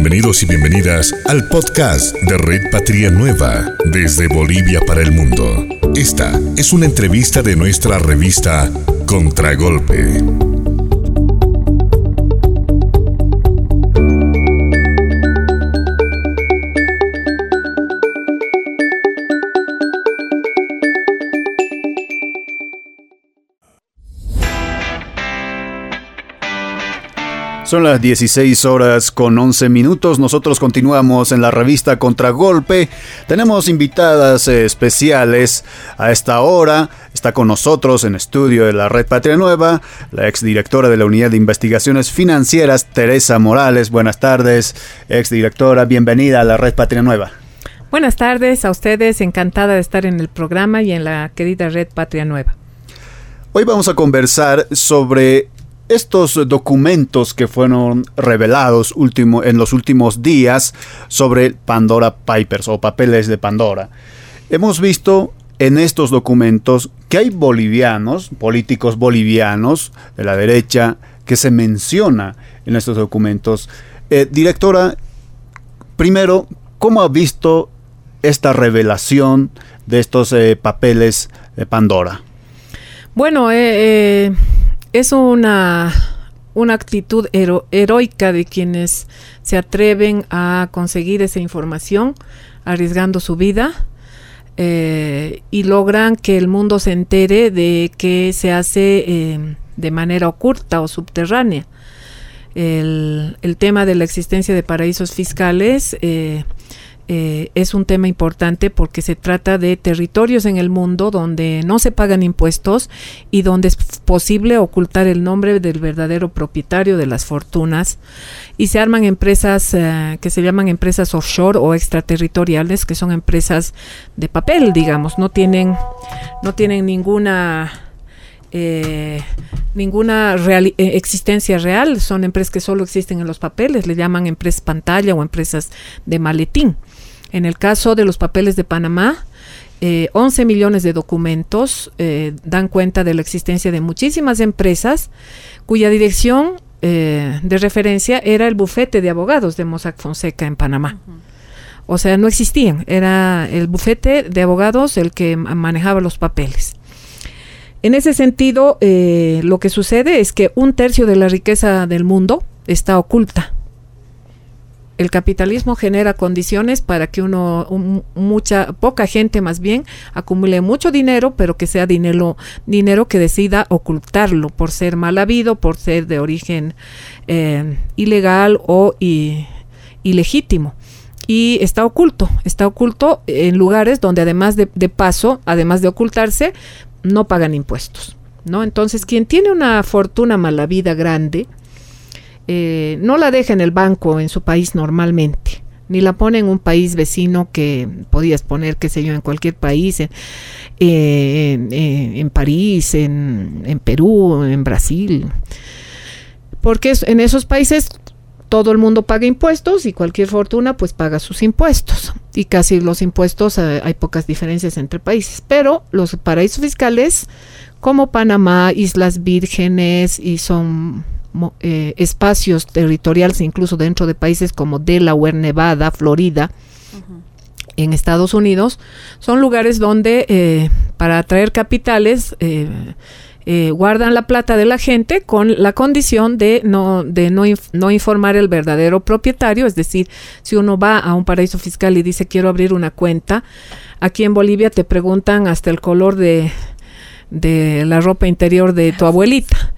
Bienvenidos y bienvenidas al podcast de Red Patria Nueva desde Bolivia para el mundo. Esta es una entrevista de nuestra revista Contragolpe. Son las 16 horas con 11 minutos. Nosotros continuamos en la revista Contragolpe. Tenemos invitadas eh, especiales a esta hora. Está con nosotros en estudio de la Red Patria Nueva la exdirectora de la Unidad de Investigaciones Financieras, Teresa Morales. Buenas tardes, exdirectora. Bienvenida a la Red Patria Nueva. Buenas tardes a ustedes. Encantada de estar en el programa y en la querida Red Patria Nueva. Hoy vamos a conversar sobre estos documentos que fueron revelados último, en los últimos días sobre Pandora Papers o papeles de Pandora. Hemos visto en estos documentos que hay bolivianos, políticos bolivianos de la derecha, que se menciona en estos documentos. Eh, directora, primero, ¿cómo ha visto esta revelación de estos eh, papeles de Pandora? Bueno, eh, eh es una, una actitud heroica de quienes se atreven a conseguir esa información arriesgando su vida eh, y logran que el mundo se entere de que se hace eh, de manera oculta o subterránea. El, el, tema de la existencia de paraísos fiscales eh, eh, es un tema importante porque se trata de territorios en el mundo donde no se pagan impuestos y donde es posible ocultar el nombre del verdadero propietario de las fortunas. Y se arman empresas eh, que se llaman empresas offshore o extraterritoriales que son empresas de papel digamos. No tienen no tienen ninguna eh, ninguna existencia real, son empresas que solo existen en los papeles, le llaman empresas pantalla o empresas de maletín. En el caso de los papeles de Panamá, 11 eh, millones de documentos eh, dan cuenta de la existencia de muchísimas empresas cuya dirección eh, de referencia era el bufete de abogados de Mossack Fonseca en Panamá. O sea, no existían, era el bufete de abogados el que manejaba los papeles. En ese sentido, lo que sucede es que un tercio de la riqueza del mundo está oculta el capitalismo genera condiciones para que uno, mucha, poca gente más bien, acumule mucho dinero, pero que sea dinero, dinero que decida ocultarlo por ser mal habido, por ser de origen eh, ilegal o ilegítimo. Y está oculto, está oculto en lugares donde además de, de paso, además de ocultarse, no pagan impuestos. ¿no? Entonces, quien tiene una fortuna mala vida grande, eh, no la deja en el banco en su país normalmente, ni la pone en un país vecino que podías poner, qué sé yo, en cualquier país, en, eh, París, en, Perú, en Brasil. Porque en esos países todo el mundo paga impuestos y cualquier fortuna pues paga sus impuestos. Y casi los impuestos eh, hay pocas diferencias entre países. Pero los paraísos fiscales como Panamá, Islas Vírgenes y son eh, espacios territoriales, incluso dentro de países como Delaware, Nevada, Florida, en Estados Unidos, son lugares donde eh, para atraer capitales eh, guardan la plata de la gente con la condición de no, de no, no informar el verdadero propietario, es decir, si uno va a un paraíso fiscal y dice quiero abrir una cuenta, aquí en Bolivia te preguntan hasta el color de de la ropa interior de tu abuelita.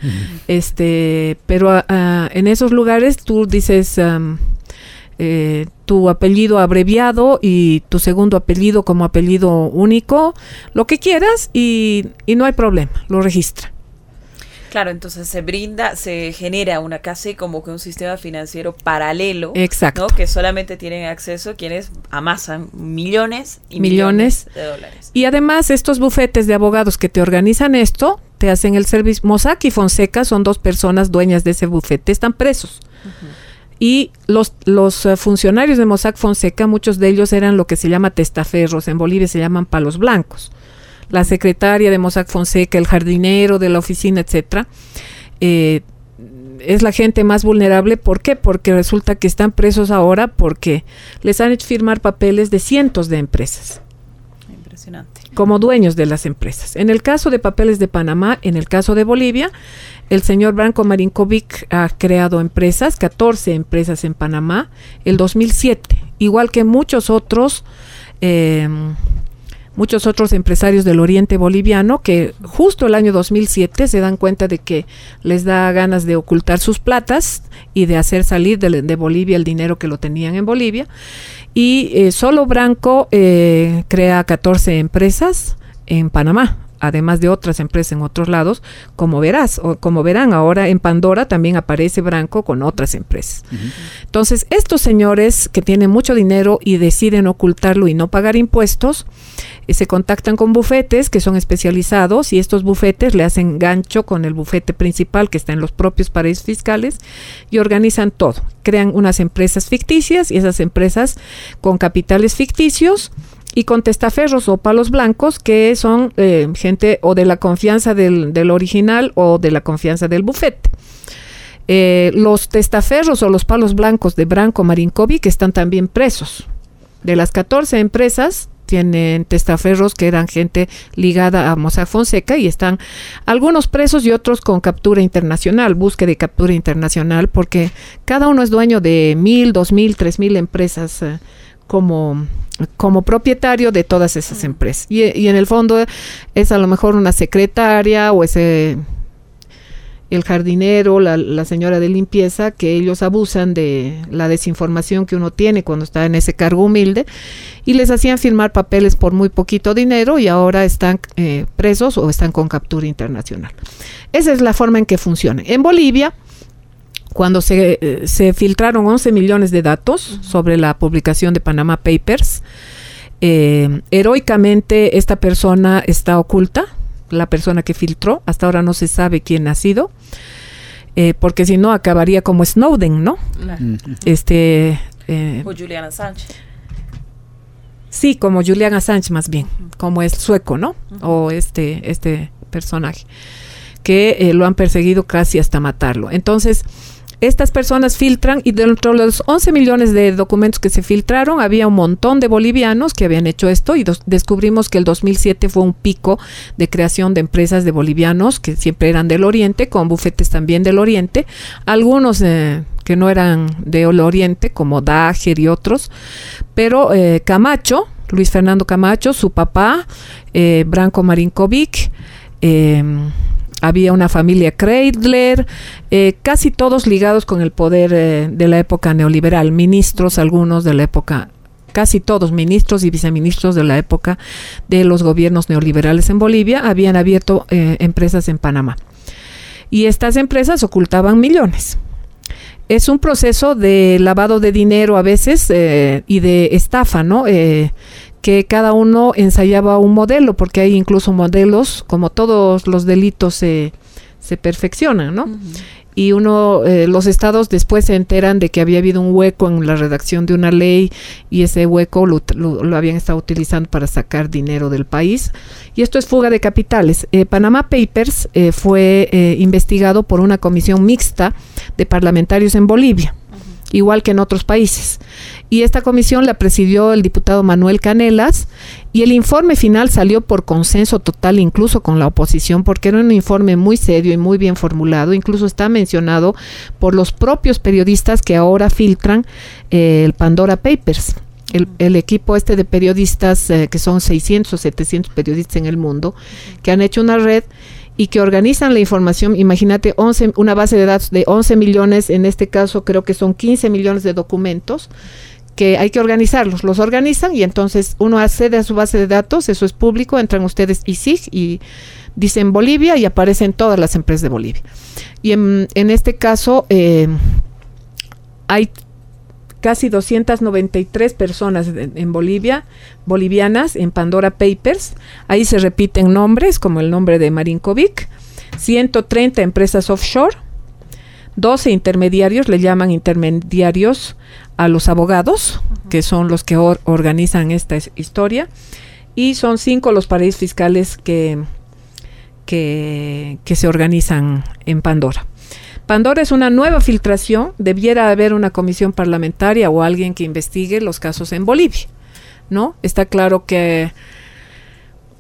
Este, pero ah, ah, en esos lugares tú dices eh, tu apellido abreviado y tu segundo apellido como apellido único, lo que quieras y, y no hay problema, lo registra. Claro, entonces se brinda, se genera una casi como que un sistema financiero paralelo, Exacto. que solamente tienen acceso quienes amasan millones y millones, de dólares. Y además estos bufetes de abogados que te organizan esto, te hacen el servicio. Mossack y Fonseca son dos personas dueñas de ese bufete, están presos. Y los, los eh, funcionarios de Mossack Fonseca, muchos de ellos eran lo que se llama testaferros, en Bolivia se llaman palos blancos la secretaria de Mossack Fonseca, el jardinero de la oficina, etcétera, eh, es la gente más vulnerable. ¿Por qué? Porque resulta que están presos ahora porque les han hecho firmar papeles de cientos de empresas. Impresionante. Como dueños de las empresas. En el caso de papeles de Panamá, en el caso de Bolivia, el señor Branco Marinkovic ha creado empresas, 14 empresas en Panamá, el 2007, igual que muchos otros. Eh, muchos otros empresarios del oriente boliviano que justo el año 2007 se dan cuenta de que les da ganas de ocultar sus platas y de hacer salir de, Bolivia el dinero que lo tenían en Bolivia. Y eh, solo Branco eh, crea 14 empresas en Panamá además de otras empresas en otros lados, como verás, o como verán ahora en Pandora también aparece Branco con otras empresas. Entonces, estos señores que tienen mucho dinero y deciden ocultarlo y no pagar impuestos, eh, se contactan con bufetes que son especializados y estos bufetes le hacen gancho con el bufete principal que está en los propios paraísos fiscales y organizan todo. Crean unas empresas ficticias y esas empresas con capitales ficticios y con testaferros o palos blancos que son eh, gente o de la confianza del, del, original o de la confianza del bufete. Eh, los testaferros o los palos blancos de Branco Marinkovic están también presos. De las 14 empresas tienen testaferros que eran gente ligada a Mossack Fonseca y están algunos presos y otros con captura internacional, búsqueda de captura internacional, porque cada uno es dueño de mil, dos mil, tres mil empresas eh, como como propietario de todas esas empresas. Y, en el fondo es a lo mejor una secretaria o ese el jardinero, la, la, señora de limpieza, que ellos abusan de la desinformación que uno tiene cuando está en ese cargo humilde y les hacían firmar papeles por muy poquito dinero y ahora están eh, presos o están con captura internacional. Esa es la forma en que funciona. En Bolivia, cuando se, eh, se, filtraron 11 millones de datos sobre la publicación de Panama Papers, eh, heroicamente esta persona está oculta, la persona que filtró, hasta ahora no se sabe quién ha sido, eh, porque si no acabaría como Snowden, ¿no? Este... o Julian Assange. Sí, como Julian Assange más bien, como es sueco, ¿no? O este, este personaje, que lo han perseguido casi hasta matarlo. Entonces, estas personas filtran y dentro de los 11 millones de documentos que se filtraron había un montón de bolivianos que habían hecho esto y descubrimos que el 2007 fue un pico de creación de empresas de bolivianos que siempre eran del oriente, con bufetes también del oriente, algunos eh, que no eran del oriente como Dager y otros, pero eh, Camacho, Luis Fernando Camacho, su papá, eh, Branco Marinkovic, eh, había una familia Kreidler, eh, casi todos ligados con el poder eh, de la época neoliberal, ministros algunos de la época, casi todos ministros y viceministros de la época de los gobiernos neoliberales en Bolivia habían abierto eh, empresas en Panamá. Y estas empresas ocultaban millones. Es un proceso de lavado de dinero a veces y de estafa, ¿no? Que cada uno ensayaba un modelo, porque hay incluso modelos, como todos los delitos se, se perfeccionan, ¿no? Y uno, eh, los estados después se enteran de que había habido un hueco en la redacción de una ley y ese hueco lo, lo, habían estado utilizando para sacar dinero del país. Y esto es fuga de capitales. Eh, Panama Papers eh, fue investigado por una comisión mixta de parlamentarios en Bolivia igual que en otros países. Y esta comisión la presidió el diputado Manuel Canelas y el informe final salió por consenso total incluso con la oposición porque era un informe muy serio y muy bien formulado, incluso está mencionado por los propios periodistas que ahora filtran eh, el Pandora Papers. El, equipo este de periodistas, eh, que son 600 o 700 periodistas en el mundo, que han hecho una red y que organizan la información. Imagínate 11, una base de datos de 11 millones, en este caso creo que son 15 millones de documentos que hay que organizarlos, los organizan y entonces uno accede a su base de datos, eso es público, entran ustedes ISIG y dicen Bolivia y aparecen todas las empresas de Bolivia. Y en, este caso eh, hay casi 293 personas en, Bolivia, bolivianas, en Pandora Papers. Ahí se repiten nombres, como el nombre de Marinkovic, 130 empresas offshore, 12 intermediarios, le llaman intermediarios a los abogados, que son los que organizan esta historia, y son cinco los paraísos fiscales que, que, que se organizan en Pandora. Pandora es una nueva filtración, debiera haber una comisión parlamentaria o alguien que investigue los casos en Bolivia, ¿no? Está claro que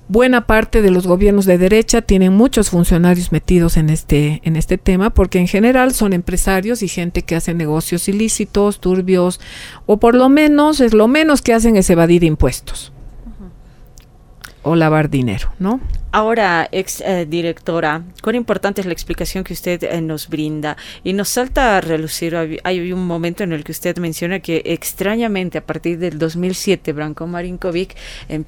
buena parte de los gobiernos de derecha tienen muchos funcionarios metidos en este, en este tema, porque en general son empresarios y gente que hace negocios ilícitos, turbios, o por lo menos, es lo menos que hacen es evadir impuestos o lavar dinero, ¿no? Ahora, ex eh, directora, cuán importante es la explicación que usted eh, nos brinda y nos salta a relucir. Hay un momento en el que usted menciona que extrañamente a partir del 2007 Branko Marinkovic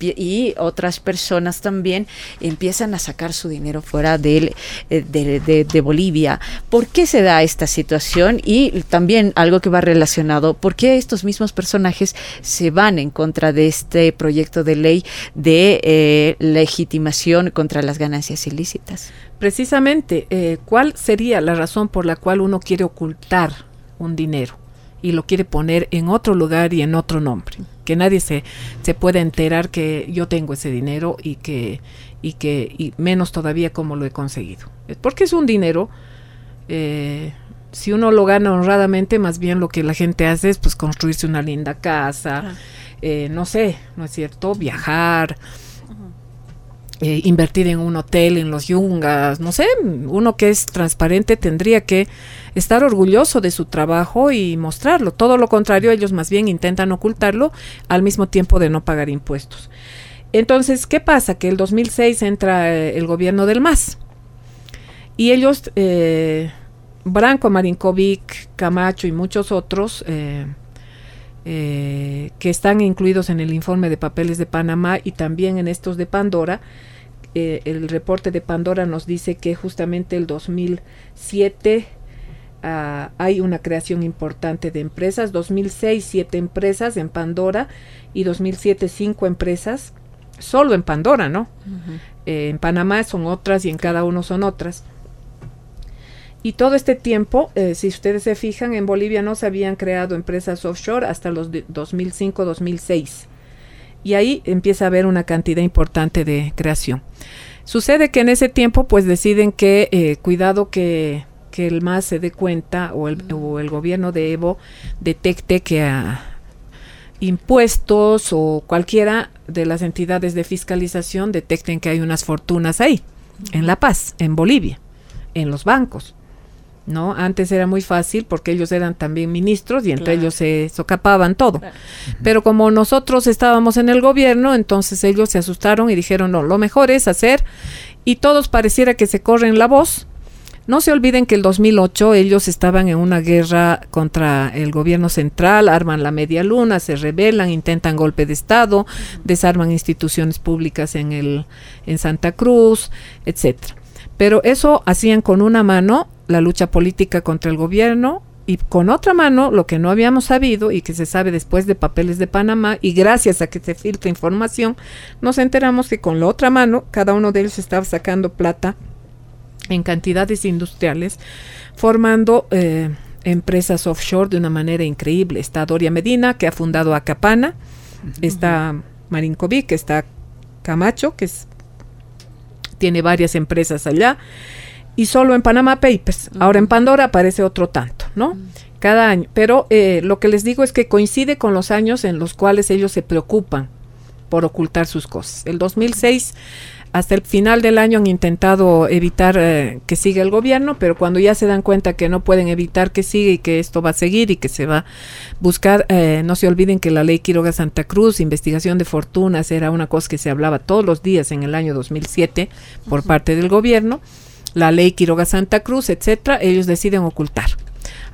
y otras personas también empiezan a sacar su dinero fuera eh, de, de, Bolivia. ¿Por qué se da esta situación? Y también algo que va relacionado, ¿por qué estos mismos personajes se van en contra de este proyecto de ley de legitimación contra las ganancias ilícitas. Precisamente, eh, ¿cuál sería la razón por la cual uno quiere ocultar un dinero y lo quiere poner en otro lugar y en otro nombre? Que nadie se, se pueda enterar que yo tengo ese dinero y que, y que y menos todavía cómo lo he conseguido. Porque es un dinero, eh, si uno lo gana honradamente, más bien lo que la gente hace es pues construirse una linda casa, eh, no sé, ¿no es cierto? Viajar, eh, invertir en un hotel en los Yungas, no sé, uno que es transparente tendría que estar orgulloso de su trabajo y mostrarlo. Todo lo contrario, ellos más bien intentan ocultarlo al mismo tiempo de no pagar impuestos. Entonces, ¿qué pasa? Que el 2006 entra eh, el gobierno del MAS y ellos, eh, Branco, Marinkovic, Camacho y muchos otros, eh, que están incluidos en el informe de papeles de Panamá y también en estos de Pandora, eh, el reporte de Pandora nos dice que justamente el 2007 ah, hay una creación importante de empresas, 2006 siete empresas en Pandora y 2007 cinco empresas, solo en Pandora, ¿no? Eh, en Panamá son otras y en cada uno son otras. Y todo este tiempo, eh, si ustedes se fijan, en Bolivia no se habían creado empresas offshore hasta los 2005-2006 y ahí empieza a haber una cantidad importante de creación. Sucede que en ese tiempo pues deciden que eh, cuidado que, el MAS se dé cuenta o el, o el gobierno de Evo detecte que a impuestos o cualquiera de las entidades de fiscalización detecten que hay unas fortunas ahí, en La Paz, en Bolivia, en los bancos. ¿No? Antes era muy fácil porque ellos eran también ministros y entre ellos se socapaban todo. Pero como nosotros estábamos en el gobierno, entonces ellos se asustaron y dijeron, no, lo mejor es hacer, y todos pareciera que se corren la voz. No se olviden que el 2008 ellos estaban en una guerra contra el gobierno central, arman la media luna, se rebelan, intentan golpe de Estado, desarman instituciones públicas en, el, en Santa Cruz, etcétera. Pero eso hacían con una mano la lucha política contra el gobierno y con otra mano lo que no habíamos sabido y que se sabe después de papeles de Panamá y gracias a que se filtra información, nos enteramos que con la otra mano cada uno de ellos estaba sacando plata en cantidades industriales, formando eh, empresas offshore de una manera increíble. Está Doria Medina, que ha fundado Acapana, está Marinkovic, está Camacho, que es, tiene varias empresas allá, y solo en Panama Papers. Ahora en Pandora aparece otro tanto, ¿no? Cada año. Pero eh, lo que les digo es que coincide con los años en los cuales ellos se preocupan por ocultar sus cosas. El 2006 hasta el final del año han intentado evitar eh, que siga el gobierno, pero cuando ya se dan cuenta que no pueden evitar que siga y que esto va a seguir y que se va a buscar, eh, no se olviden que la ley Quiroga Santa Cruz, investigación de fortunas, era una cosa que se hablaba todos los días en el año 2007 por parte del gobierno la ley Quiroga Santa Cruz, etcétera, ellos deciden ocultar.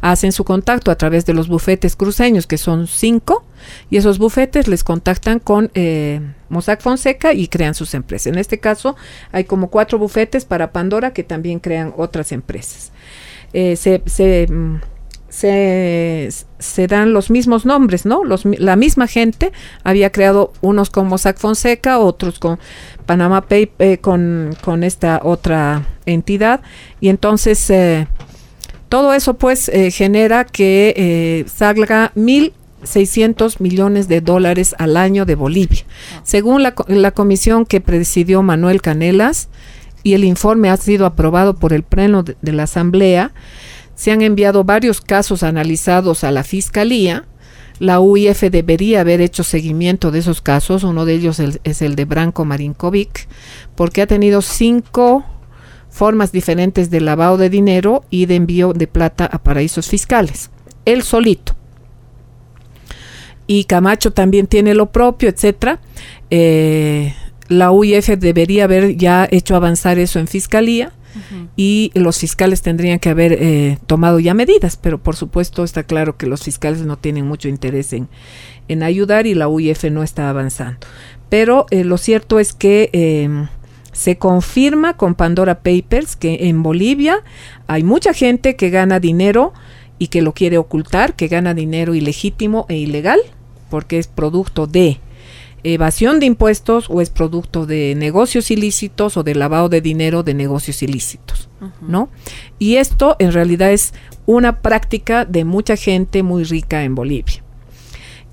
Hacen su contacto a través de los bufetes cruceños, que son cinco, y esos bufetes les contactan con eh, Mossack Fonseca y crean sus empresas. En este caso, hay como cuatro bufetes para Pandora que también crean otras empresas. Eh, se, se, mm, se, se, dan los mismos nombres, ¿no? Los, la misma gente había creado unos con Mossack Fonseca, otros con Panama Pay eh, con, con, esta otra entidad y entonces eh, todo eso pues eh, genera que salga 1.600 millones de dólares al año de Bolivia. Según la, la, comisión que presidió Manuel Canelas y el informe ha sido aprobado por el pleno de, la Asamblea, Se han enviado varios casos analizados a la Fiscalía. La UIF debería haber hecho seguimiento de esos casos. Uno de ellos es el de Branko Marinkovic, porque ha tenido cinco formas diferentes de lavado de dinero y de envío de plata a paraísos fiscales. Él solito. Y Camacho también tiene lo propio, etcétera. Eh, la UIF debería haber ya hecho avanzar eso en fiscalía y los fiscales tendrían que haber eh, tomado ya medidas, pero por supuesto está claro que los fiscales no tienen mucho interés en, en ayudar y la UIF no está avanzando. Pero eh, lo cierto es que em, se confirma con Pandora Papers que en Bolivia hay mucha gente que gana dinero y que lo quiere ocultar, que gana dinero ilegítimo e ilegal, porque es producto de evasión de impuestos o es producto de negocios ilícitos o de lavado de dinero de negocios ilícitos, ¿no? Y esto en realidad es una práctica de mucha gente muy rica en Bolivia.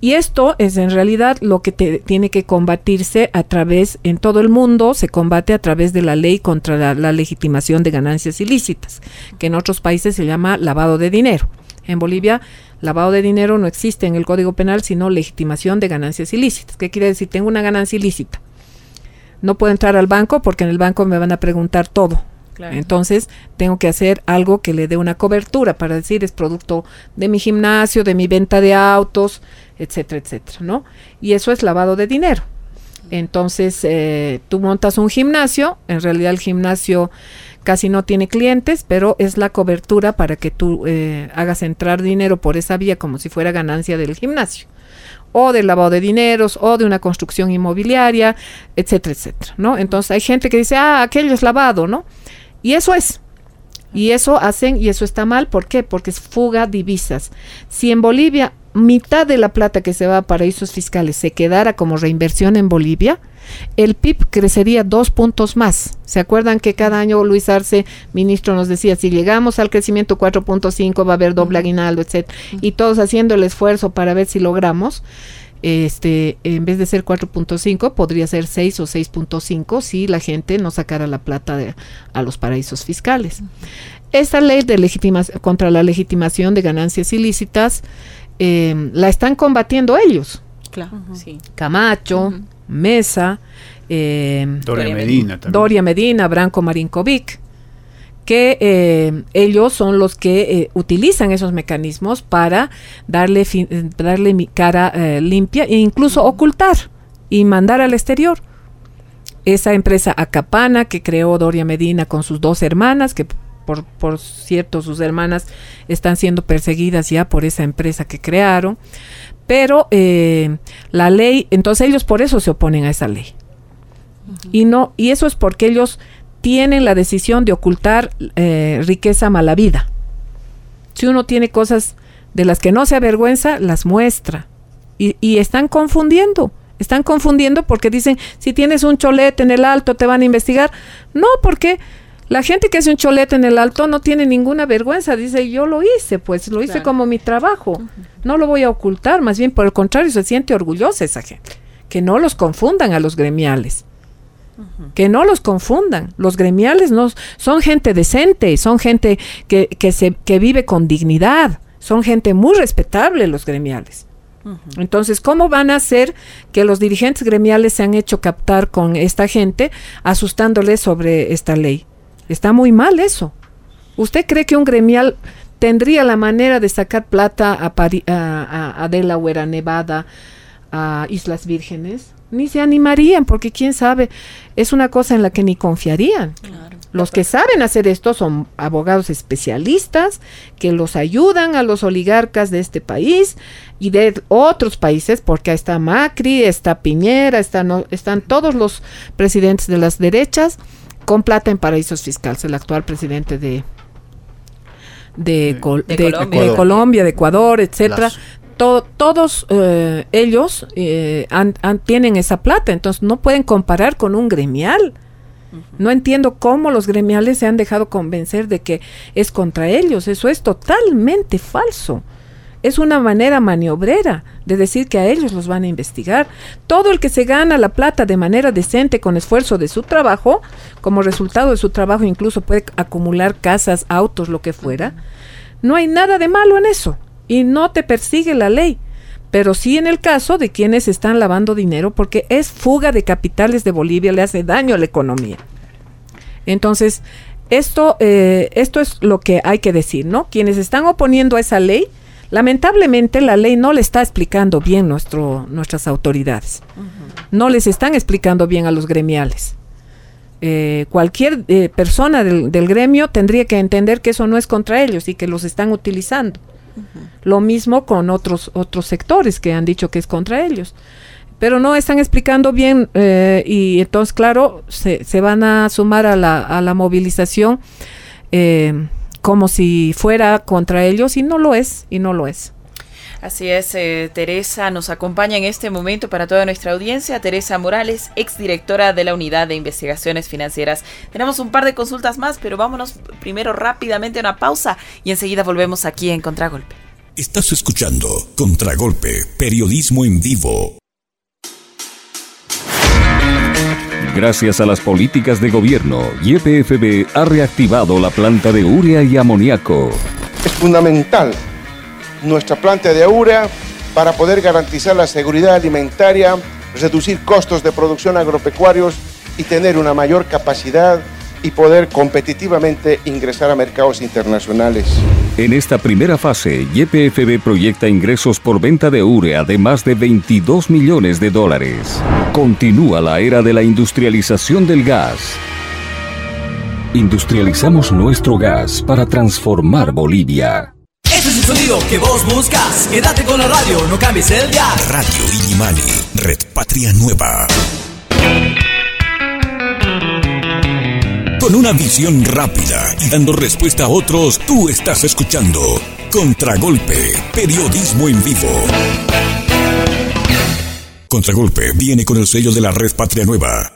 Y esto es en realidad lo que tiene que combatirse a través, en todo el mundo, se combate a través de la ley contra la, legitimación de ganancias ilícitas, que en otros países se llama lavado de dinero. En Bolivia, lavado de dinero no existe en el Código Penal, sino legitimación de ganancias ilícitas. ¿Qué quiere decir? Tengo una ganancia ilícita. No puedo entrar al banco porque en el banco me van a preguntar todo entonces tengo que hacer algo que le dé una cobertura para decir es producto de mi gimnasio, de mi venta de autos, etcétera, etcétera, ¿no? Y eso es lavado de dinero. Entonces eh, tú montas un gimnasio, en realidad el gimnasio casi no tiene clientes, pero es la cobertura para que tú eh, hagas entrar dinero por esa vía como si fuera ganancia del gimnasio o del lavado de dineros o de una construcción inmobiliaria, etcétera, etcétera, ¿no? Entonces hay gente que dice, ah, aquello es lavado, ¿no? Y eso es. Y eso hacen, y eso está mal, ¿por qué? Porque es fuga divisas. Si en Bolivia mitad de la plata que se va a paraísos fiscales se quedara como reinversión en Bolivia, el PIB crecería dos puntos más. ¿Se acuerdan que cada año Luis Arce, ministro, nos decía, si llegamos al crecimiento 4.5 va a haber doble aguinaldo, etcétera? Y todos haciendo el esfuerzo para ver si logramos este, en vez de ser 4.5, podría ser 6 o 6.5 si la gente no sacara la plata de, a los paraísos fiscales. Esta ley de contra la legitimación de ganancias ilícitas em, la están combatiendo ellos. Sí. Camacho, Mesa, em, Doria, Medina, Doria Medina, Branco Marinkovic que eh, ellos son los que eh, utilizan esos mecanismos para darle, darle mi cara eh, limpia e incluso ocultar y mandar al exterior. Esa empresa Acapana que creó Doria Medina con sus dos hermanas, que por, por cierto sus hermanas están siendo perseguidas ya por esa empresa que crearon, pero la ley, entonces ellos por eso se oponen a esa ley. Y no, y eso es porque ellos tienen la decisión de ocultar eh, riqueza mala vida. Si uno tiene cosas de las que no se avergüenza, las muestra. Y, y, están confundiendo. Están confundiendo porque dicen, si tienes un cholete en el alto, te van a investigar. No, porque la gente que hace un cholete en el alto no tiene ninguna vergüenza. Dice, yo lo hice, pues lo hice como mi trabajo. No lo voy a ocultar. Más bien, por el contrario, se siente orgullosa esa gente. Que no los confundan a los gremiales. Que no los confundan. Los gremiales no son gente decente, son gente que, que, se, que vive con dignidad, son gente muy respetable los gremiales. Entonces, ¿cómo van a hacer que los dirigentes gremiales se han hecho captar con esta gente asustándoles sobre esta ley? Está muy mal eso. ¿Usted cree que un gremial tendría la manera de sacar plata a, a, a Delaware, a Nevada, a Islas Vírgenes? ni se animarían, porque quién sabe, es una cosa en la que ni confiarían. Los que saben hacer esto son abogados especialistas que los ayudan a los oligarcas de este país y de otros países, porque ahí está Macri, está Piñera, están, están todos los presidentes de las derechas con plata en paraísos fiscales. El actual presidente de, de, Colombia. de Ecuador, etcétera, todos eh, ellos eh, tienen esa plata, entonces no pueden comparar con un gremial. No entiendo cómo los gremiales se han dejado convencer de que es contra ellos. Eso es totalmente falso. Es una manera maniobrera de decir que a ellos los van a investigar. Todo el que se gana la plata de manera decente con esfuerzo de su trabajo, como resultado de su trabajo incluso puede acumular casas, autos, lo que fuera No hay nada de malo en eso y no te persigue la ley pero sí en el caso de quienes están lavando dinero porque es fuga de capitales de Bolivia, le hace daño a la economía. Entonces, esto, eh, esto es lo que hay que decir, ¿no? Quienes están oponiendo a esa ley, lamentablemente la ley no le está explicando bien nuestro, nuestras autoridades. No les están explicando bien a los gremiales. Eh, cualquier eh, persona del, del, gremio tendría que entender que eso no es contra ellos y que los están utilizando. Lo mismo con otros, otros sectores que han dicho que es contra ellos. Pero no están explicando bien eh, y entonces, claro, se, se, van a sumar a la, a la movilización como si fuera contra ellos y no lo es, y no lo es. Así es, eh, Teresa nos acompaña en este momento para toda nuestra audiencia, Teresa Morales, exdirectora de la Unidad de Investigaciones Financieras. Tenemos un par de consultas más, pero vámonos primero rápidamente a una pausa y enseguida volvemos aquí en Contragolpe. Estás escuchando Contragolpe, periodismo en vivo. Gracias a las políticas de gobierno, YPFB ha reactivado la planta de urea y amoníaco. Es fundamental nuestra planta de urea para poder garantizar la seguridad alimentaria, reducir costos de producción agropecuarios y tener una mayor capacidad y poder competitivamente ingresar a mercados internacionales. En esta primera fase, YPFB proyecta ingresos por venta de urea de más de 22 millones de dólares. Continúa la era de la industrialización del gas. Industrializamos nuestro gas para transformar Bolivia. Este es el sonido que vos buscas. Quédate con la radio, no cambies el dial. Radio Illimani, Red Patria Nueva. Con una visión rápida y dando respuesta a otros, tú estás escuchando Contragolpe, periodismo en vivo. Contragolpe viene con el sello de la Red Patria Nueva.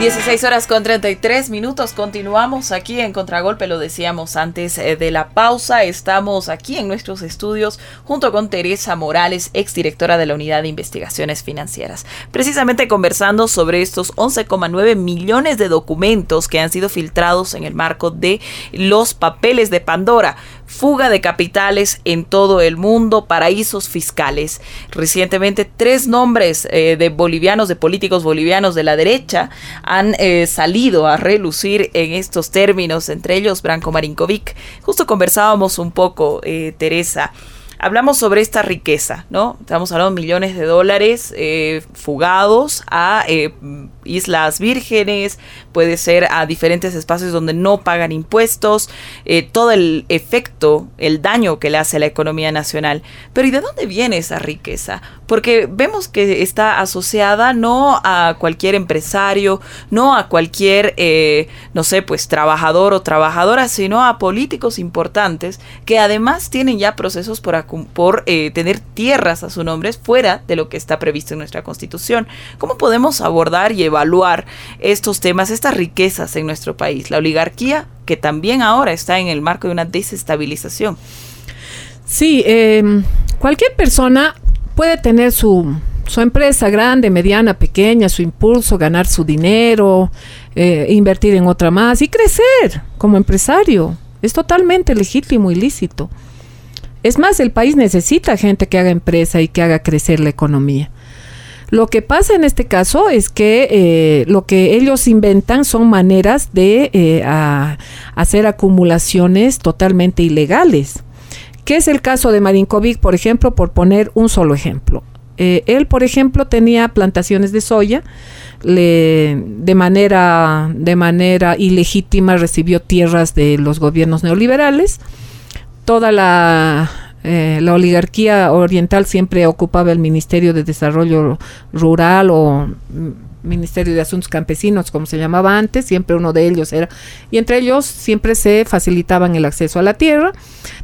Dieciséis horas con 33 minutos. Continuamos aquí en Contragolpe, lo decíamos antes eh, de la pausa. Estamos aquí en nuestros estudios junto con Teresa Morales, exdirectora de la Unidad de Investigaciones Financieras. Precisamente conversando sobre estos 11,9 millones de documentos que han sido filtrados en el marco de los papeles de Pandora fuga de capitales en todo el mundo, paraísos fiscales. Recientemente tres nombres eh, de bolivianos, de políticos bolivianos de la derecha, han eh, salido a relucir en estos términos, entre ellos Branko Marinkovic. Justo conversábamos un poco, eh, Teresa hablamos sobre esta riqueza, ¿no? Estamos hablando de millones de dólares eh, fugados a eh, Islas Vírgenes, puede ser a diferentes espacios donde no pagan impuestos, eh, todo el efecto, el daño que le hace a la economía nacional. Pero ¿y de dónde viene esa riqueza? Porque vemos que está asociada no a cualquier empresario, no a cualquier, no sé, pues trabajador o trabajadora, sino a políticos importantes que además tienen ya procesos por por eh, tener tierras a su nombre fuera de lo que está previsto en nuestra constitución. ¿Cómo podemos abordar y evaluar estos temas, riquezas en nuestro país? La oligarquía, que también ahora está en el marco de una desestabilización. Sí, eh, cualquier persona puede tener su, su empresa grande, mediana, pequeña, su impulso, ganar su dinero, eh, invertir en otra más y crecer como empresario. Es totalmente legítimo y lícito. Es más, el país necesita gente que haga empresa y que haga crecer la economía. Lo que pasa en este caso es que eh, lo que ellos inventan son maneras de eh, hacer acumulaciones totalmente ilegales. ¿Qué es el caso de Marinkovic, por ejemplo, por poner un solo ejemplo? Eh, él, por ejemplo, tenía plantaciones de soya, de, manera, de manera ilegítima recibió tierras de los gobiernos neoliberales, toda la, eh, la oligarquía oriental siempre ocupaba el Ministerio de Desarrollo Rural o Ministerio de Asuntos Campesinos, como se llamaba antes, siempre uno de ellos era, y entre ellos siempre se facilitaban el acceso a la tierra,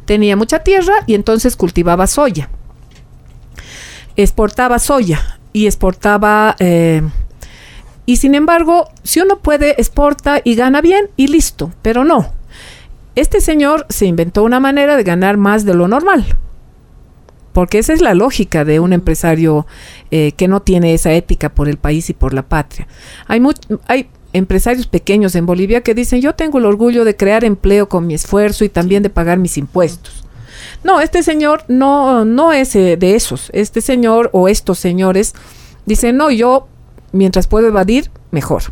tenía mucha tierra y entonces cultivaba soya, exportaba soya y exportaba... Eh, y sin embargo, si uno puede, exporta y gana bien y listo, pero no, este señor se inventó una manera de ganar más de lo normal. Porque esa es la lógica de un empresario eh, que no tiene esa ética por el país y por la patria. Hay, hay empresarios pequeños en Bolivia que dicen, yo tengo el orgullo de crear empleo con mi esfuerzo y también de pagar mis impuestos. No, este señor no, no es eh, de esos. Este señor o estos señores dicen, no, yo mientras puedo evadir, mejor.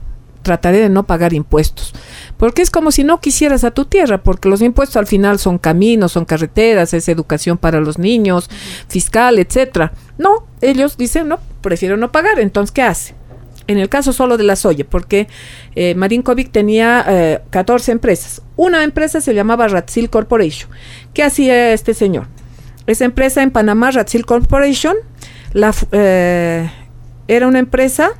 Trataré de no pagar impuestos. Porque es como si no quisieras a tu tierra, porque los impuestos al final son caminos, son carreteras, es educación para los niños, fiscal, etcétera. No, ellos dicen, no, prefiero no pagar. Entonces, ¿qué hace? En el caso solo de la soya, porque eh, Marinkovic tenía eh, 14 empresas. Una empresa se llamaba Ratsil Corporation. ¿Qué hacía este señor? Esa empresa en Panamá, Ratsil Corporation, la, eh, era una empresa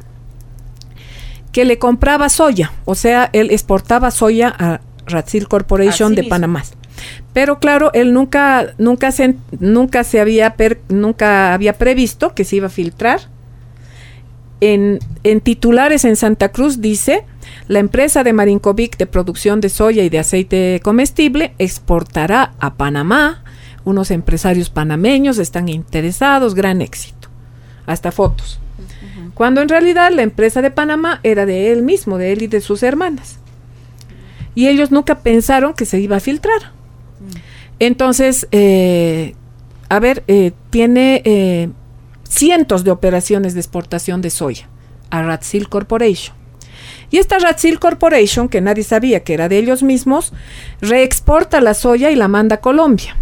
que le compraba soya, o sea, él exportaba soya a Ratsil Corporation Así de mismo. Panamá. Pero claro, él nunca, nunca se, nunca se había, per- nunca había previsto que se iba a filtrar. En, en titulares en Santa Cruz dice, la empresa de Marinkovic de producción de soya y de aceite comestible exportará a Panamá. Unos empresarios panameños están interesados, gran éxito. Hasta fotos. Cuando en realidad la empresa de Panamá era de él mismo, de él y de sus hermanas. Y ellos nunca pensaron que se iba a filtrar. Entonces, eh, a ver, eh, tiene eh, cientos de operaciones de exportación de soya a Ratsil Corporation. Y esta Ratsil Corporation, que nadie sabía que era de ellos mismos, reexporta la soya y la manda a Colombia.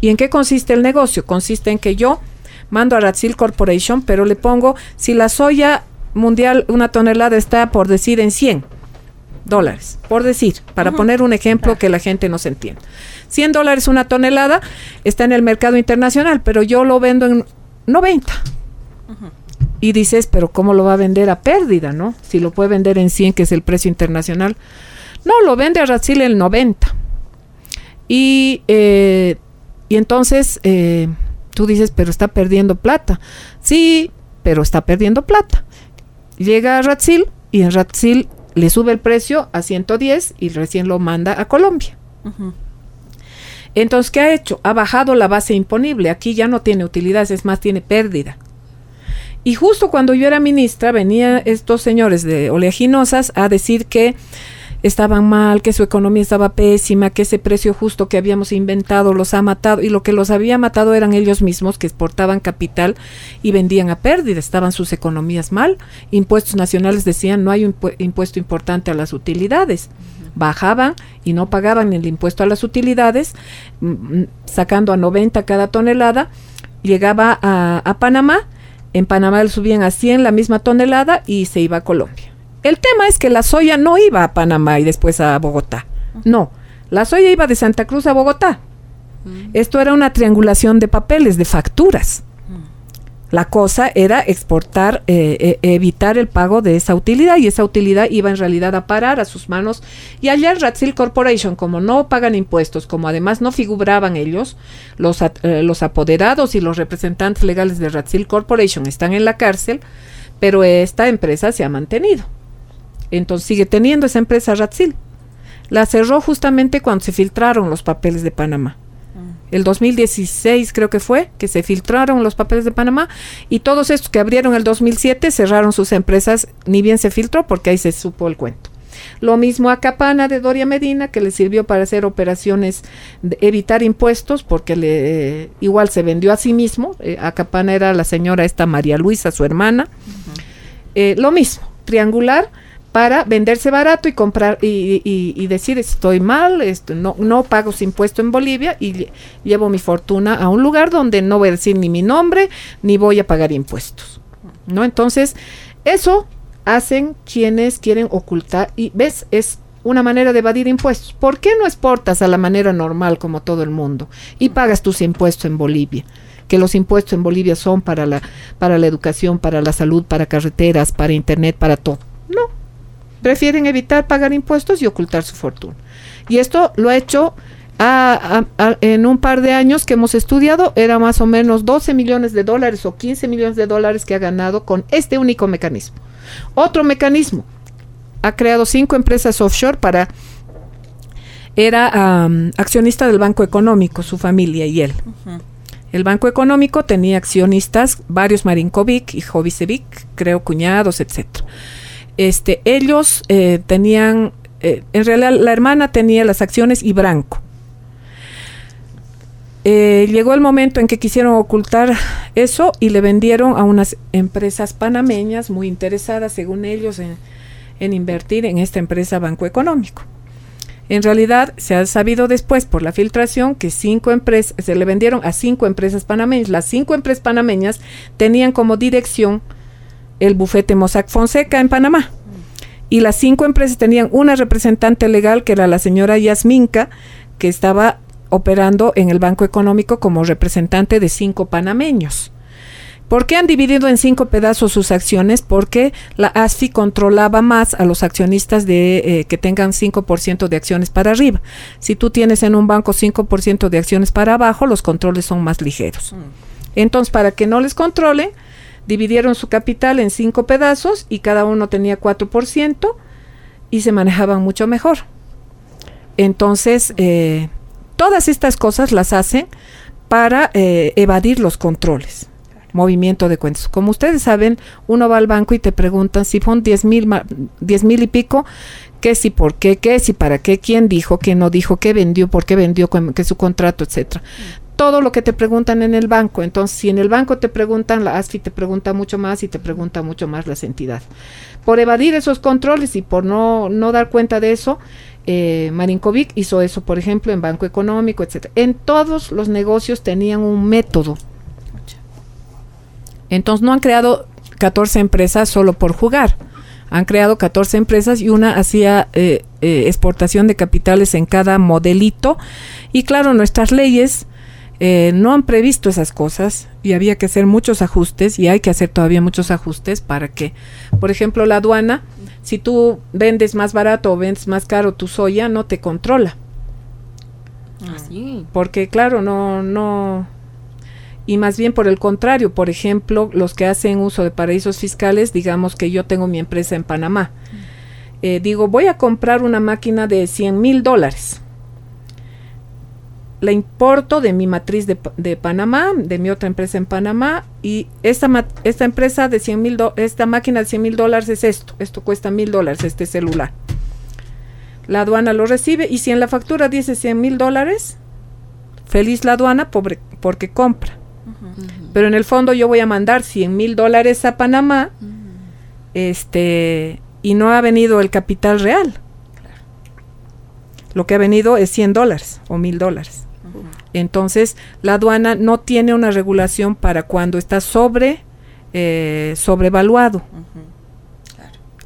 ¿Y en qué consiste el negocio? Consiste en que yo mando a Ratsil Corporation, pero le pongo, si la soya mundial, una tonelada está por decir en 100 dólares, por decir, para poner un ejemplo que la gente no se entienda. 100 dólares una tonelada está en el mercado internacional, pero yo lo vendo en 90. Y dices, pero ¿cómo lo va a vender a pérdida, no? Si lo puede vender en 100, que es el precio internacional. No, lo vende a Ratsil en 90. Y, eh, y entonces eh, tú dices, pero está perdiendo plata. Sí, pero está perdiendo plata. Llega a Ratsil y en Ratsil le sube el precio a 110 y recién lo manda a Colombia. Entonces, ¿qué ha hecho? Ha bajado la base imponible. Aquí ya no tiene utilidades, es más, tiene pérdida. Y justo cuando yo era ministra, venían estos señores de oleaginosas a decir que estaban mal, que su economía estaba pésima, que ese precio justo que habíamos inventado los ha matado y lo que los había matado eran ellos mismos que exportaban capital y vendían a pérdida, estaban sus economías mal. Impuestos nacionales decían no hay un impu- impuesto importante a las utilidades. Bajaban y no pagaban el impuesto a las utilidades, mm, mm, sacando a 90 cada tonelada, llegaba a, Panamá, en Panamá subían a 100 la misma tonelada y se iba a Colombia. El tema es que la soya no iba a Panamá y después a Bogotá. No, la soya iba de Santa Cruz a Bogotá. Esto era una triangulación de papeles, de facturas. La cosa era exportar, eh, eh, evitar el pago de esa utilidad y esa utilidad iba en realidad a parar a sus manos. Y allá Ratsil Corporation, como no pagan impuestos, como además no figuraban ellos, los, eh, los apoderados y los representantes legales de Ratsil Corporation están en la cárcel, pero esta empresa se ha mantenido. Entonces sigue teniendo esa empresa Ratsil. La cerró justamente cuando se filtraron los papeles de Panamá. El 2016 creo que fue, que se filtraron los papeles de Panamá y todos estos que abrieron el 2007 cerraron sus empresas, ni bien se filtró porque ahí se supo el cuento. Lo mismo a Capana de Doria Medina, que le sirvió para hacer operaciones de evitar impuestos, porque le eh, igual se vendió a sí mismo. Eh, a Capana era la señora esta María Luisa, su hermana. Eh, lo mismo, triangular para venderse barato y comprar y, y- decir estoy mal, esto, no, no pago su impuesto en Bolivia y lle- llevo mi fortuna a un lugar donde no voy a decir ni mi nombre ni voy a pagar impuestos. ¿No? Entonces, eso hacen quienes quieren ocultar y ves, es una manera de evadir impuestos. ¿Por qué no exportas a la manera normal como todo el mundo y pagas tus impuestos en Bolivia? Que los impuestos en Bolivia son para la para la educación, para la salud, para carreteras, para internet, para todo. Prefieren evitar pagar impuestos y ocultar su fortuna. Y esto lo ha hecho a- a- a- en un par de años que hemos estudiado, era más o menos 12 millones de dólares o 15 millones de dólares que ha ganado con este único mecanismo. Otro mecanismo, ha creado cinco empresas offshore para... Era accionista del Banco Económico, su familia y él. El Banco Económico tenía accionistas, varios Marinkovic y Jovicevic, creo cuñados, etcétera. Este, ellos eh, tenían, eh, en realidad la hermana tenía las acciones y Branco. Eh, llegó el momento en que quisieron ocultar eso y le vendieron a unas empresas panameñas muy interesadas, según ellos, en, en invertir en esta empresa Banco Económico. En realidad, se ha sabido después por la filtración que cinco empresas, se le vendieron a cinco empresas panameñas. Las cinco empresas panameñas tenían como dirección el bufete Mossack Fonseca en Panamá. Y las cinco empresas tenían una representante legal, que era la señora Yasminka, que estaba operando en el Banco Económico como representante de cinco panameños. ¿Por qué han dividido en cinco pedazos sus acciones? Porque la ASFI controlaba más a los accionistas de eh, que tengan 5% de acciones para arriba. Si tú tienes en un banco 5% de acciones para abajo, los controles son más ligeros. Entonces, para que no les controlen, dividieron su capital en cinco pedazos y cada uno tenía 4% y se manejaban mucho mejor. Entonces, eh, todas estas cosas las hacen para eh, evadir los controles movimiento de cuentas. Como ustedes saben, uno va al banco y te preguntan si son 10 mil, 10 mil y pico, qué si, por qué, qué si, para qué, quién dijo, quién no dijo, qué vendió, por qué vendió, qué su contrato, etcétera. Todo lo que te preguntan en el banco. Entonces, si en el banco te preguntan, la ASFI te pregunta mucho más y te pregunta mucho más las entidades. Por evadir esos controles y por no, no dar cuenta de eso, eh, Marinkovic hizo eso, por ejemplo, en Banco Económico, etcétera. En todos los negocios tenían un método entonces no han creado 14 empresas solo por jugar. Han creado 14 empresas y una hacía eh, eh, exportación de capitales en cada modelito. Y claro, nuestras leyes eh, no han previsto esas cosas y había que hacer muchos ajustes y hay que hacer todavía muchos ajustes para que, por ejemplo, la aduana, si tú vendes más barato o vendes más caro tu soya, no te controla. Así. Porque claro, no, no, y más bien por el contrario, por ejemplo, los que hacen uso de paraísos fiscales, digamos que yo tengo mi empresa en Panamá. Eh, digo, voy a comprar una máquina de 100 mil dólares. La importo de mi matriz de, de, Panamá, de mi otra empresa en Panamá, y esta, esta empresa de 100 mil, esta máquina de 100 mil dólares es esto, esto cuesta mil dólares, este celular. La aduana lo recibe y si en la factura dice 100 mil dólares, feliz la aduana pobre, porque compra. Pero en el fondo yo voy a mandar 100 mil dólares a Panamá este, y no ha venido el capital real. Lo que ha venido es 100 dólares o mil dólares. Entonces, la aduana no tiene una regulación para cuando está sobre eh, sobrevaluado.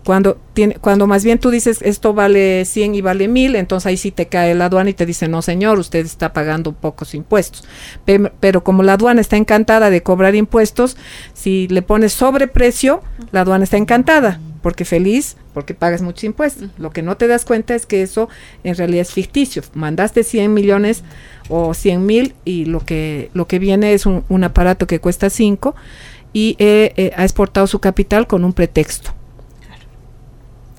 Cuando, tiene, cuando más bien tú dices esto vale 100 y vale 1000, entonces ahí sí te cae la aduana y te dice, no señor, usted está pagando pocos impuestos. Pero, pero como la aduana está encantada de cobrar impuestos, si le pones sobreprecio, la aduana está encantada, porque feliz, porque pagas muchos impuestos. Lo que no te das cuenta es que eso en realidad es ficticio. Mandaste 100 millones o 100 mil y lo que, lo que viene es un, un aparato que cuesta 5 y eh, eh, ha exportado su capital con un pretexto.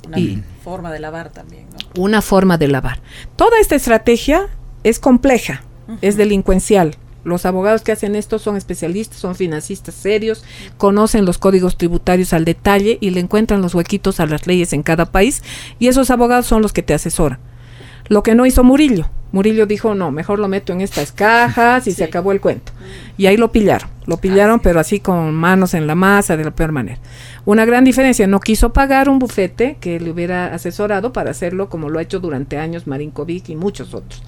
Una y forma de lavar también, ¿no? Una forma de lavar. Toda esta estrategia es compleja, uh -huh. es delincuencial. Los abogados que hacen esto son especialistas, son financistas serios, conocen los códigos tributarios al detalle y le encuentran los huequitos a las leyes en cada país y esos abogados son los que te asesoran. Lo que no hizo Murillo. Murillo dijo, no, mejor lo meto en estas cajas y sí. se acabó el cuento. Y ahí lo pillaron, lo pillaron, ah, sí. pero así con manos en la masa, de la peor manera. Una gran diferencia, no quiso pagar un bufete que le hubiera asesorado para hacerlo como lo ha hecho durante años Marinkovic y muchos otros.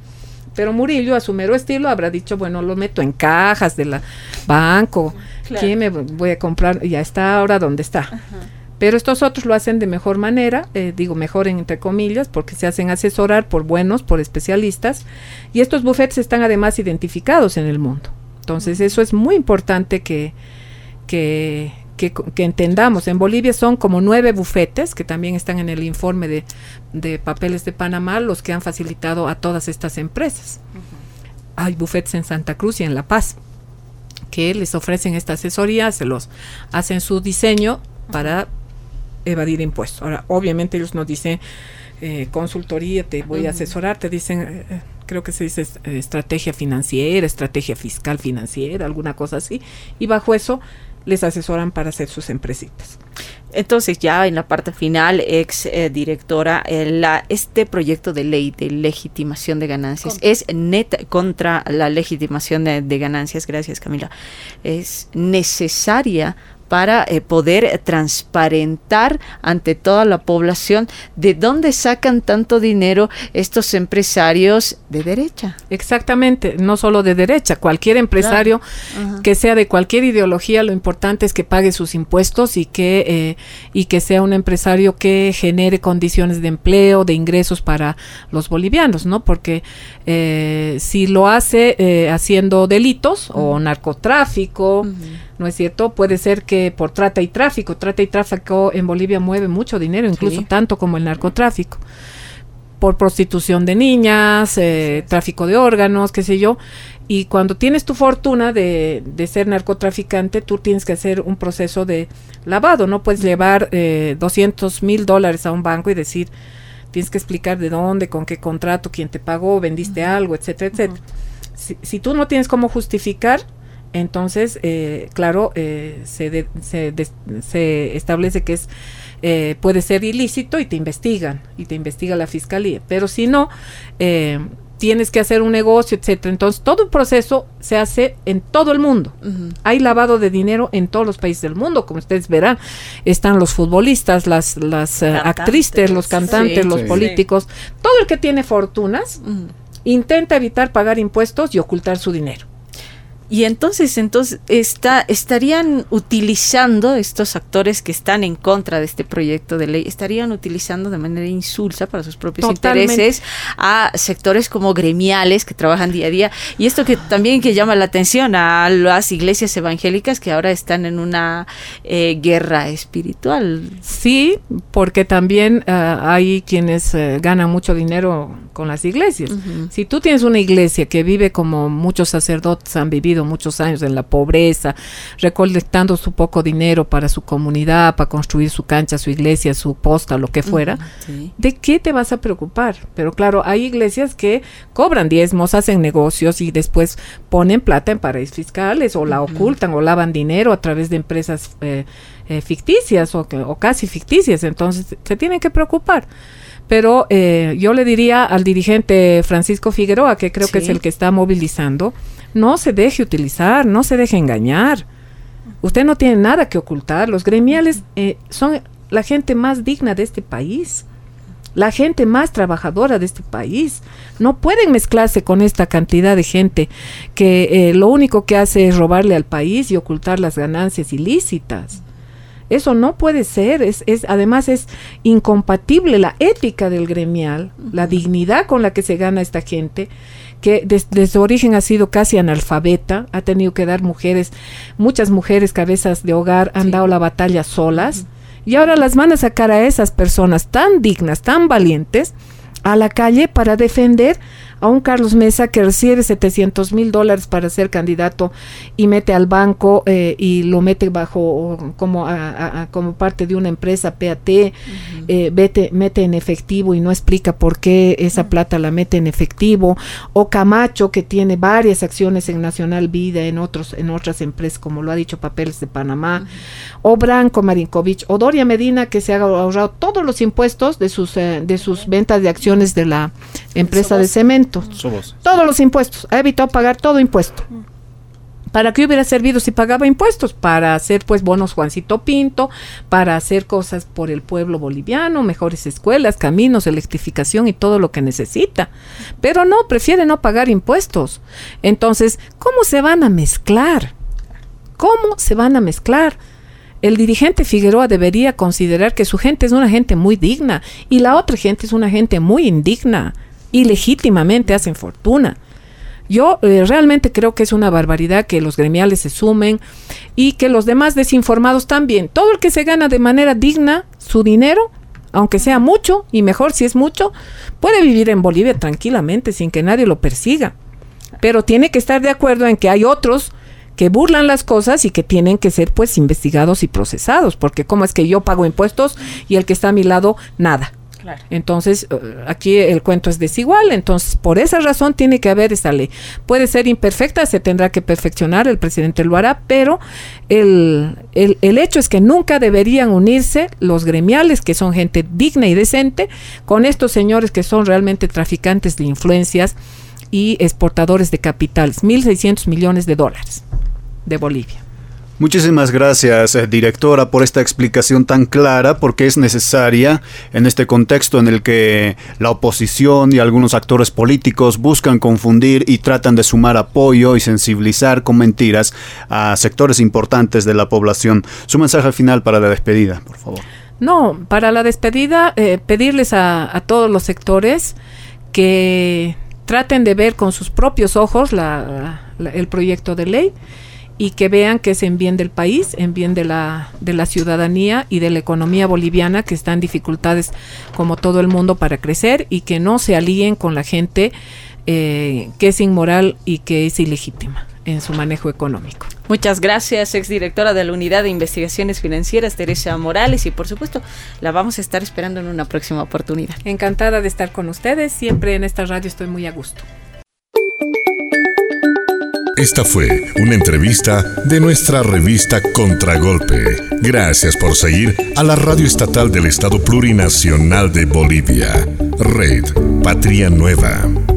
Pero Murillo, a su mero estilo, habrá dicho, bueno, lo meto en cajas de la banco, claro. ¿quién me voy a comprar? Ya está ahora donde está. Ajá. Pero estos otros lo hacen de mejor manera, eh, digo mejor entre comillas, porque se hacen asesorar por buenos, por especialistas, y estos bufetes están además identificados en el mundo. Entonces eso es muy importante que, que, que, que, entendamos. En Bolivia son como nueve bufetes, que también están en el informe de, de papeles de Panamá, los que han facilitado a todas estas empresas. Uh -huh. Hay bufetes en Santa Cruz y en La Paz que les ofrecen esta asesoría, se los hacen su diseño para evadir impuestos. Ahora, obviamente ellos nos dicen eh, consultoría, te voy uh -huh. a asesorar, te dicen, eh, creo que se dice eh, estrategia financiera, estrategia fiscal financiera, alguna cosa así, y bajo eso les asesoran para hacer sus empresitas. Entonces, ya en la parte final, ex eh, directora, eh, la, este proyecto de ley de legitimación de ganancias es neta contra la legitimación de, de ganancias, gracias Camila, es necesaria para eh, poder transparentar ante toda la población de dónde sacan tanto dinero estos empresarios de derecha. Exactamente, no solo de derecha, cualquier empresario que sea de cualquier ideología, lo importante es que pague sus impuestos y que, eh, y que sea un empresario que genere condiciones de empleo, de ingresos para los bolivianos, ¿no? Porque eh, si lo hace haciendo delitos o narcotráfico, ¿no es cierto? Puede ser que por trata y tráfico, trata y tráfico en Bolivia mueve mucho dinero, incluso tanto como el narcotráfico, por prostitución de niñas, eh, tráfico de órganos, qué sé yo. Y cuando tienes tu fortuna de, de, ser narcotraficante, tú tienes que hacer un proceso de lavado, no puedes llevar eh, 200 mil dólares a un banco y decir, tienes que explicar de dónde, con qué contrato, quién te pagó, vendiste algo, etcétera, etcétera. si, si, tú no tienes cómo justificar, entonces, eh, claro, eh, se, de, se, de, se, establece que es eh, puede ser ilícito y te investigan y te investiga la fiscalía. Pero si no, eh, tienes que hacer un negocio, etcétera. Entonces, todo un proceso se hace en todo el mundo. Uh -huh. Hay lavado de dinero en todos los países del mundo, como ustedes verán. Están los futbolistas, las, las uh, actrices, los cantantes, sí, los sí. políticos. Todo el que tiene fortunas uh -huh. intenta evitar pagar impuestos y ocultar su dinero. Y entonces, entonces está, estarían utilizando estos actores que están en contra de este proyecto de ley, estarían utilizando de manera insulsa para sus propios Totalmente. intereses a sectores como gremiales que trabajan día a día. Y esto que también que llama la atención a las iglesias evangélicas que ahora están en una eh, guerra espiritual. Sí, porque también uh, hay quienes uh, ganan mucho dinero con las iglesias. Uh -huh. Si tú tienes una iglesia que vive como muchos sacerdotes han vivido muchos años en la pobreza, recolectando su poco dinero para su comunidad, para construir su cancha, su iglesia, su posta, lo que fuera, sí. ¿de qué te vas a preocupar? Pero claro, hay iglesias que cobran diezmos, hacen negocios y después ponen plata en paraísos fiscales o la uh -huh. ocultan o lavan dinero a través de empresas eh, eh, ficticias o, o casi ficticias, entonces se tienen que preocupar pero eh, yo le diría al dirigente Francisco Figueroa, que creo sí. que es el que está movilizando, no se deje utilizar, no se deje engañar. Usted no tiene nada que ocultar. Los gremiales eh, son la gente más digna de este país, la gente más trabajadora de este país. No pueden mezclarse con esta cantidad de gente que eh, lo único que hace es robarle al país y ocultar las ganancias ilícitas. Eso no puede ser, es, es, además es incompatible la ética del gremial, la dignidad con la que se gana esta gente, que des, desde su origen ha sido casi analfabeta, ha tenido que dar mujeres, muchas mujeres cabezas de hogar han sí. dado la batalla solas, y ahora las van a sacar a esas personas tan dignas, tan valientes, a la calle para defender a un Carlos Mesa que recibe 700 mil dólares para ser candidato y mete al banco eh, y lo mete bajo como, a, a, como parte de una empresa PAT, uh -huh. eh, mete en efectivo y no explica por qué esa uh -huh. plata la mete en efectivo, o Camacho que tiene varias acciones en Nacional Vida, en otros, en otras empresas, como lo ha dicho Papeles de Panamá, uh -huh. O Branco Marinkovic, o Doria Medina que se ha ahorrado todos los impuestos de sus, eh, de sus ventas de acciones de la empresa de cemento Somos. Todos los impuestos. Ha evitado pagar todo impuesto. ¿Para qué hubiera servido si pagaba impuestos? Para hacer pues bonos Juancito Pinto, para hacer cosas por el pueblo boliviano, mejores escuelas, caminos, electrificación y todo lo que necesita. Pero no, prefiere no pagar impuestos. Entonces, ¿cómo se van a mezclar? ¿Cómo se van a mezclar? El dirigente Figueroa debería considerar que su gente es una gente muy digna y la otra gente es una gente muy indigna y legítimamente hacen fortuna. Yo eh, realmente creo que es una barbaridad que los gremiales se sumen y que los demás desinformados también. Todo el que se gana de manera digna su dinero, aunque sea mucho y mejor si es mucho, puede vivir en Bolivia tranquilamente sin que nadie lo persiga. Pero tiene que estar de acuerdo en que hay otros que burlan las cosas y que tienen que ser pues investigados y procesados, porque cómo es que yo pago impuestos y el que está a mi lado nada. Entonces, eh, aquí el cuento es desigual, entonces por esa razón tiene que haber esa ley. Puede ser imperfecta, se tendrá que perfeccionar, el presidente lo hará, pero el, el, el hecho es que nunca deberían unirse los gremiales, que son gente digna y decente, con estos señores que son realmente traficantes de influencias y exportadores de capitales, 1.600 millones de dólares de Bolivia. Muchísimas gracias, eh, directora, por esta explicación tan clara, porque es necesaria en este contexto en el que la oposición y algunos actores políticos buscan confundir y tratan de sumar apoyo y sensibilizar con mentiras a sectores importantes de la población. Su mensaje final para la despedida, por favor. No, para la despedida, eh, pedirles a, a, todos los sectores que traten de ver con sus propios ojos la, la, el proyecto de ley y que vean que es en bien del país, en bien de la, de la ciudadanía y de la economía boliviana que está en dificultades como todo el mundo para crecer y que no se alíen con la gente eh, que es inmoral y que es ilegítima en su manejo económico. Muchas gracias, exdirectora de la Unidad de Investigaciones Financieras, Teresa Morales, y por supuesto la vamos a estar esperando en una próxima oportunidad. Encantada de estar con ustedes, siempre en esta radio estoy muy a gusto. Esta fue una entrevista de nuestra revista Contragolpe. Gracias por seguir a la radio estatal del Estado Plurinacional de Bolivia, Red Patria Nueva.